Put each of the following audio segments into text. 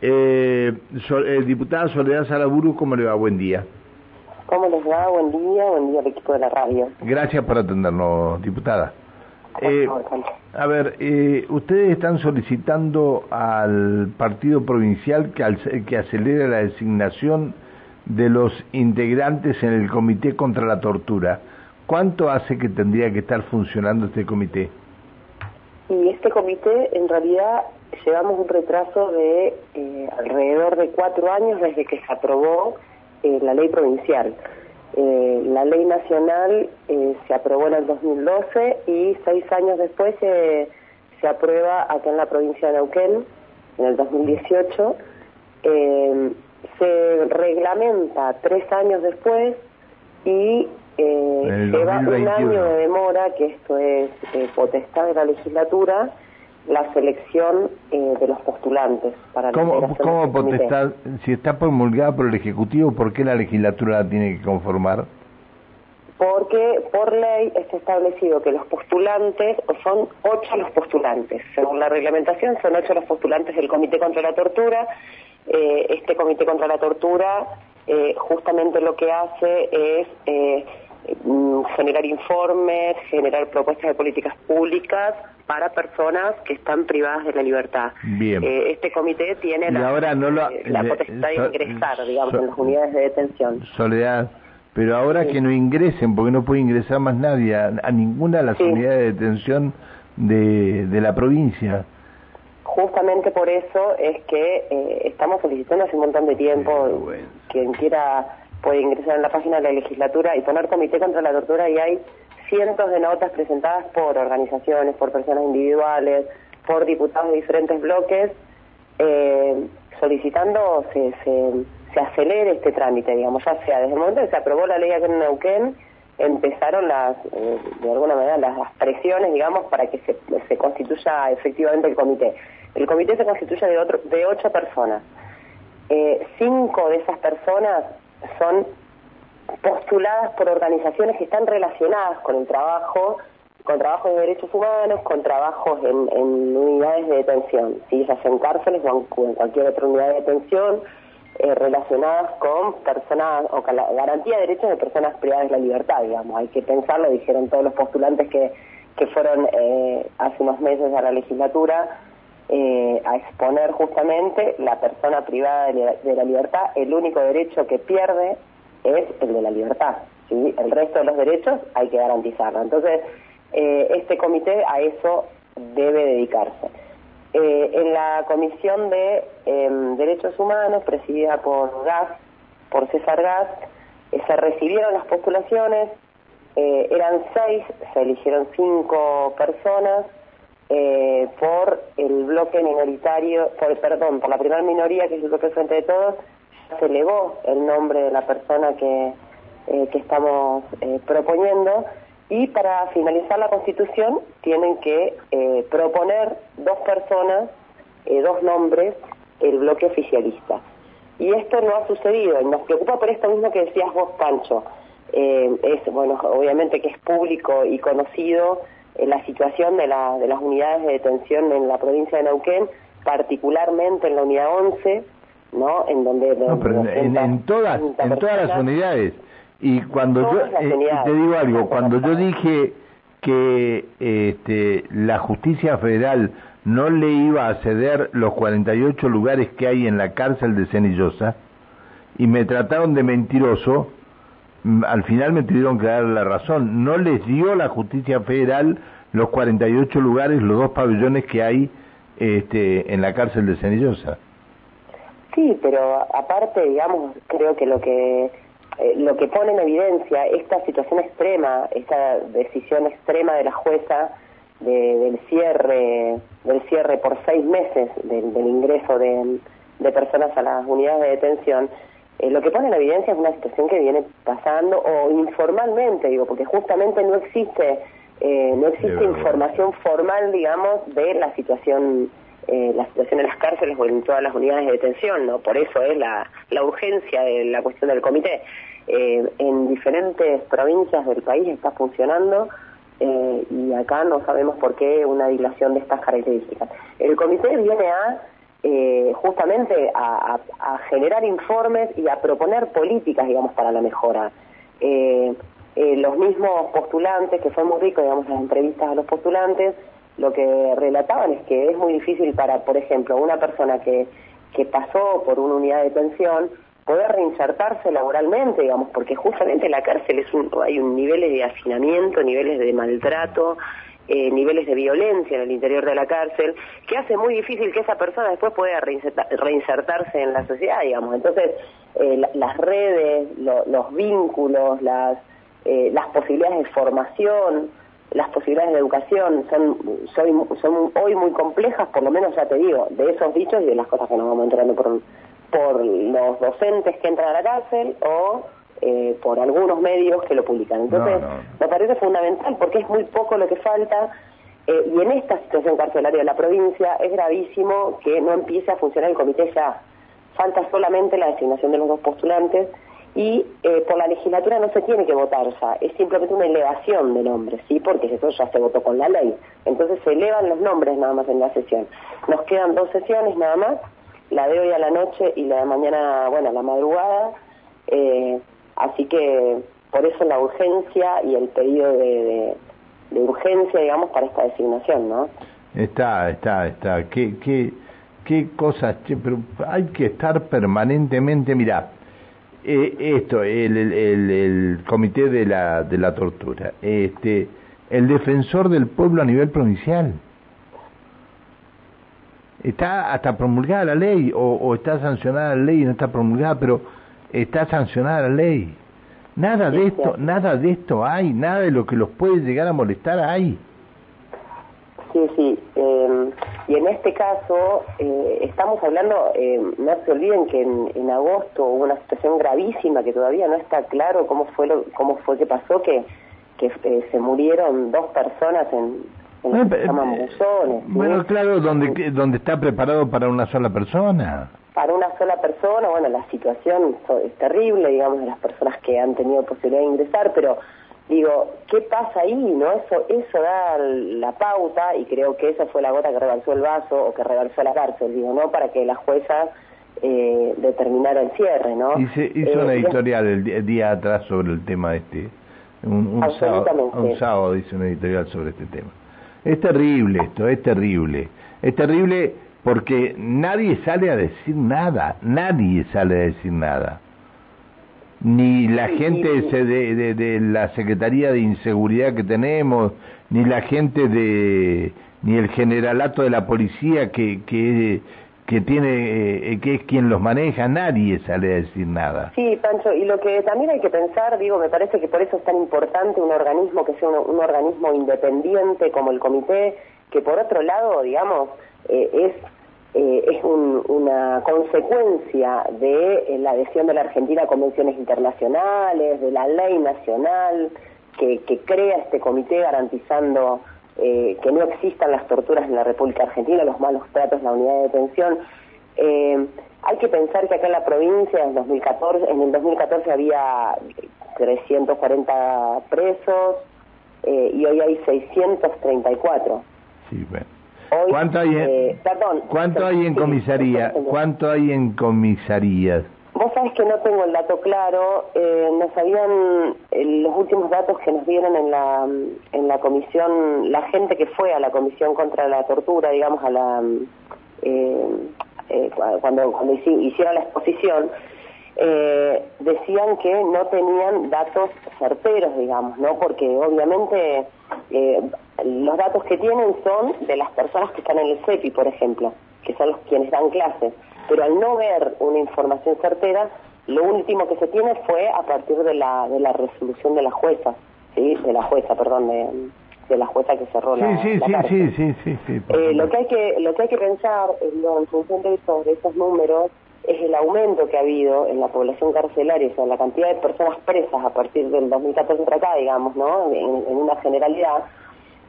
Eh, eh, diputada Soledad Salaburu, ¿cómo le va? Buen día. ¿Cómo les va? Buen día, buen día al equipo de la radio. Gracias por atendernos, diputada. Eh, a ver, eh, ustedes están solicitando al partido provincial que, que acelere la designación de los integrantes en el Comité contra la Tortura. ¿Cuánto hace que tendría que estar funcionando este comité? Y este comité, en realidad, llevamos un retraso de eh, alrededor de cuatro años desde que se aprobó eh, la ley provincial. Eh, la ley nacional se aprobó en el 2012 y seis años después se aprueba acá en la provincia de Neuquén, en el 2018. se reglamenta tres años después y lleva un año de demora, que esto es potestad de la legislatura, la selección eh, de los postulantes para ¿Cómo, ¿cómo potestad, si está promulgada por el Ejecutivo, por qué la legislatura la tiene que conformar? Porque por ley está establecido que los postulantes, son ocho los postulantes, según la reglamentación son ocho los postulantes del Comité contra la Tortura. Eh, este Comité contra la Tortura eh, justamente lo que hace es generar informes, generar propuestas de políticas públicas para personas que están privadas de la libertad. Bien. Eh, este comité tiene la, eh, la potestad de ingresar, digamos, en las unidades de detención. Soledad, pero ahora que no ingresen, porque no puede ingresar más nadie a, ninguna de las unidades de detención de, de la provincia. Justamente por eso es que eh, estamos solicitando hace un montón de tiempo, quien quiera puede ingresar en la página de la legislatura y poner comité contra la tortura y hay cientos de notas presentadas por organizaciones, por personas individuales, por diputados de diferentes bloques, eh, solicitando se, se, acelere este trámite, digamos, ya sea desde el momento que se aprobó la ley aquí en Neuquén, empezaron las, eh, de alguna manera, las, presiones, digamos, para que se, se, constituya efectivamente el comité. El comité se constituye de, otro, de ocho personas. Eh, cinco de esas personas son postuladas por organizaciones que están relacionadas con el trabajo, con trabajos de derechos humanos, con trabajos en, unidades de detención, ¿sí? ya sea en cárceles o en, cualquier otra unidad de detención, eh, relacionadas con personas, o la garantía de derechos de personas privadas de la libertad, digamos. Hay que pensarlo, dijeron todos los postulantes que, que fueron eh, hace unos meses a la legislatura, eh, a exponer justamente la persona privada de la libertad, el único derecho que pierde es el de la libertad. El resto de los derechos hay que garantizarlo. Entonces, eh, este comité a eso debe dedicarse. Eh, en la Comisión de em, Derechos Humanos, presidida por GAS, por César Gas, eh, se recibieron las postulaciones, eran seis, se eligieron cinco personas, por el bloque minoritario, por, perdón, por la primera minoría, que es el bloque Frente de Todos, se elevó el nombre de la persona que, eh, que estamos eh, proponiendo y para finalizar la constitución tienen que eh, proponer dos personas, dos nombres, el bloque oficialista. Y esto no ha sucedido y nos preocupa por esto mismo que decías vos, Pancho. es, bueno, obviamente que es público y conocido la situación de, la, de las unidades de detención en la provincia de Neuquén, particularmente en la unidad 11, ¿no? En donde... en, todas, en todas las unidades. Y cuando yo, eh, te digo algo, cuando yo dije que este, la justicia federal no le iba a ceder los 48 lugares que hay en la cárcel de Cenillosa, y me trataron de mentiroso, al final me tuvieron que dar la razón. No les dio la justicia federal los 48 lugares, los dos pabellones que hay este, en la cárcel de Cenillosa. Sí, pero aparte, digamos, creo que lo que eh, lo que pone en evidencia esta situación extrema, esta decisión extrema de la jueza del cierre del cierre por seis meses del, ingreso de, personas a las unidades de detención, eh, lo que pone en evidencia es una situación que viene pasando o informalmente, digo, porque justamente no existe eh, no existe información formal, digamos, de la situación eh, la situación en las cárceles o en todas las unidades de detención, ¿no? Por eso es la, la urgencia de la cuestión del comité. Eh, en diferentes provincias del país está funcionando eh, y acá no sabemos por qué una dilación de estas características. El comité viene a eh, justamente a, generar informes y a proponer políticas, digamos, para la mejora. Eh, eh, los mismos postulantes, que fue muy rico, digamos, las entrevistas a los postulantes, lo que relataban es que es muy difícil para, por ejemplo, una persona que, que pasó por una unidad de detención, poder reinsertarse laboralmente, digamos, porque justamente en la cárcel es un, hay un niveles de hacinamiento, niveles de maltrato, eh, niveles de violencia en el interior de la cárcel, que hace muy difícil que esa persona después pueda reinsertarse en la sociedad, digamos. Entonces, eh, las redes, los vínculos, las, eh, las posibilidades de formación, las posibilidades de educación son, son, son hoy muy complejas, por lo menos ya te digo, de esos dichos y de las cosas que nos vamos enterando por, por los docentes que entran a la cárcel o eh, por algunos medios que lo publican. Entonces, me parece fundamental porque es muy poco lo que falta eh, y en esta situación carcelaria de la provincia es gravísimo que no empiece a funcionar el comité ya. Falta solamente la designación de los dos postulantes y eh, por la legislatura no se tiene que votar ya, es simplemente una elevación de nombres, ¿sí? Porque eso ya se votó con la ley. Entonces se elevan los nombres nada más en la sesión. Nos quedan dos sesiones nada más, la de hoy a la noche y la de mañana, bueno, a la madrugada. Eh, así que por eso la urgencia y el pedido de, urgencia, digamos, para esta designación, ¿no? Está, está, está. ¿Qué, qué, qué cosas? pero hay que estar permanentemente, mira, eh, esto, el, el, el, comité de la, de la tortura, este, el defensor del pueblo a nivel provincial. Está hasta promulgada la ley, o, o está sancionada la ley y no está promulgada, pero está sancionada la ley. Nada de esto, nada de esto hay, nada de lo que los puede llegar a molestar hay. Sí, sí. Eh, y en este caso eh, estamos hablando, eh, no se olviden que en, agosto hubo una situación gravísima que todavía no está claro cómo fue lo, cómo fue que pasó que que eh, se murieron dos personas en, en se llaman buzones. Bueno, claro, donde donde está preparado para una sola persona para una sola persona, bueno, la situación es terrible, digamos, de las personas que han tenido posibilidad de ingresar, pero digo, ¿qué pasa ahí? no Eso eso da la pauta y creo que esa fue la gota que rebalsó el vaso o que rebalsó la cárcel, digo, ¿no? Para que la jueza eh, determinara el cierre, ¿no? Hizo una eh, editorial el día, atrás sobre el tema este, un, un, sábado, un sábado hizo una editorial sobre este tema. Es terrible esto, es terrible. Es terrible porque nadie sale a decir nada, nadie sale a decir nada ni la gente de, de, la Secretaría de Inseguridad que tenemos, ni la gente de, ni el generalato de la policía que, que, que tiene, eh, que es quien los maneja, nadie sale a decir nada. Sí, Pancho, y lo que también hay que pensar, digo, me parece que por eso es tan importante un organismo que sea un, organismo independiente como el comité, que por otro lado, digamos, eh, es eh, es una consecuencia de eh, la adhesión de la Argentina a convenciones internacionales, de la ley nacional que, crea este comité garantizando eh, que no existan las torturas en la República Argentina, los malos tratos la unidad de detención. hay que pensar que acá en la provincia en, 2014, en el 2014 había 340 presos y hoy hay 634. Sí, bueno. ¿Cuánto hay en, eh, ¿cuánto hay en comisaría? ¿Cuánto hay en comisarías? Vos sabés que no tengo el dato claro. Eh, nos habían eh, los últimos datos que nos dieron en la en la comisión, la gente que fue a la comisión contra la tortura, digamos a la cuando cuando hicieron la exposición, decían que no tenían datos certeros, digamos, ¿no? Porque obviamente los datos que tienen son de las personas que están en el CEPI, por ejemplo, que son los quienes dan clases. Pero al no ver una información certera, lo último que se tiene fue a partir de la, de la resolución de la jueza, ¿sí? De la jueza, perdón, de, la jueza que cerró la, sí, sí, sí, sí, sí, sí, eh, lo que hay que lo que hay que pensar en, función de esos, de esos números es el aumento que ha habido en la población carcelaria, o sea, la cantidad de personas presas a partir del 2014 para acá, digamos, ¿no? en una generalidad,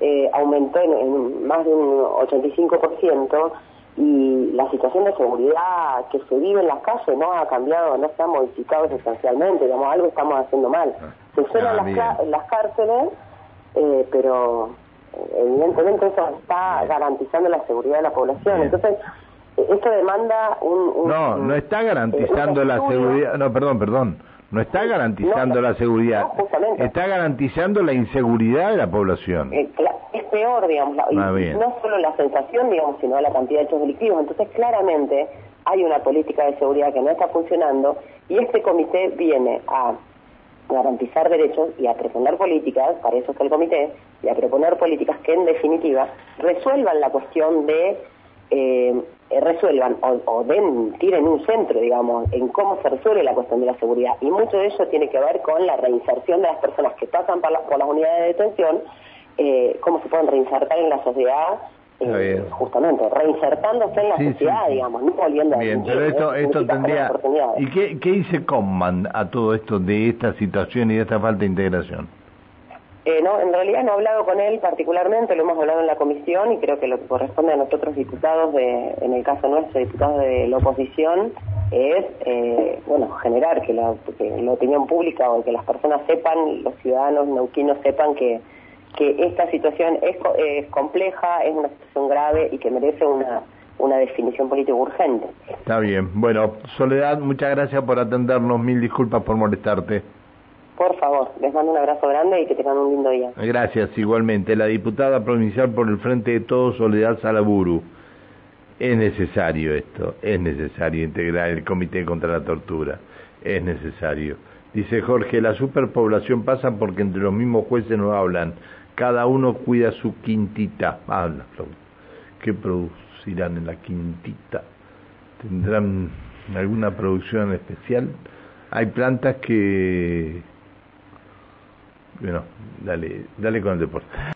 eh, aumentó en, más de un 85% y la situación de seguridad que se vive en las calles no ha cambiado, no se ha modificado sustancialmente, digamos, algo estamos haciendo mal. Ah, se suenan las, las cárceles, eh, pero evidentemente eso está garantizando la seguridad de la población. Entonces, esto demanda un, no no está garantizando la seguridad no perdón perdón no está garantizando la seguridad está garantizando la inseguridad de la población. Eh, es peor digamos ah, no solo la sensación digamos sino la cantidad de hechos delictivos. Entonces claramente hay una política de seguridad que no está funcionando y este comité viene a garantizar derechos y a proponer políticas, para eso es el comité, y a proponer políticas que en definitiva resuelvan la cuestión de, eh, resuelvan o, den, tiren un centro, digamos, en cómo se resuelve la cuestión de la seguridad. Y mucho de ello tiene que ver con la reinserción de las personas que pasan por, por las unidades de detención, eh, cómo se pueden reinsertar en la sociedad eh, justamente reinsertándose en la sociedad, digamos, no volviendo a Bien, pero esto, esto tendría... ¿Y qué, qué dice Comman a todo esto de esta situación y de esta falta de integración? Eh, no, en realidad no he hablado con él particularmente, lo hemos hablado en la comisión y creo que lo que corresponde a nosotros diputados, de, en el caso nuestro, diputados de la oposición, es, eh, bueno, generar que la, que la opinión pública o que las personas sepan, los ciudadanos neuquinos sepan que que esta situación es, es compleja, es una situación grave y que merece una, una definición política urgente. Está bien. Bueno, Soledad, muchas gracias por atendernos. Mil disculpas por molestarte. Por favor, les mando un abrazo grande y que tengan un lindo día. Gracias, igualmente. La diputada provincial por el Frente de Todos, Soledad Salaburu. Es necesario esto, es necesario integrar el Comité contra la Tortura, es necesario. Dice Jorge, la superpoblación pasa porque entre los mismos jueces no hablan cada uno cuida su quintita. Ah, ¿Qué producirán en la quintita? ¿Tendrán alguna producción especial? Hay plantas que... Bueno, dale, dale con el deporte.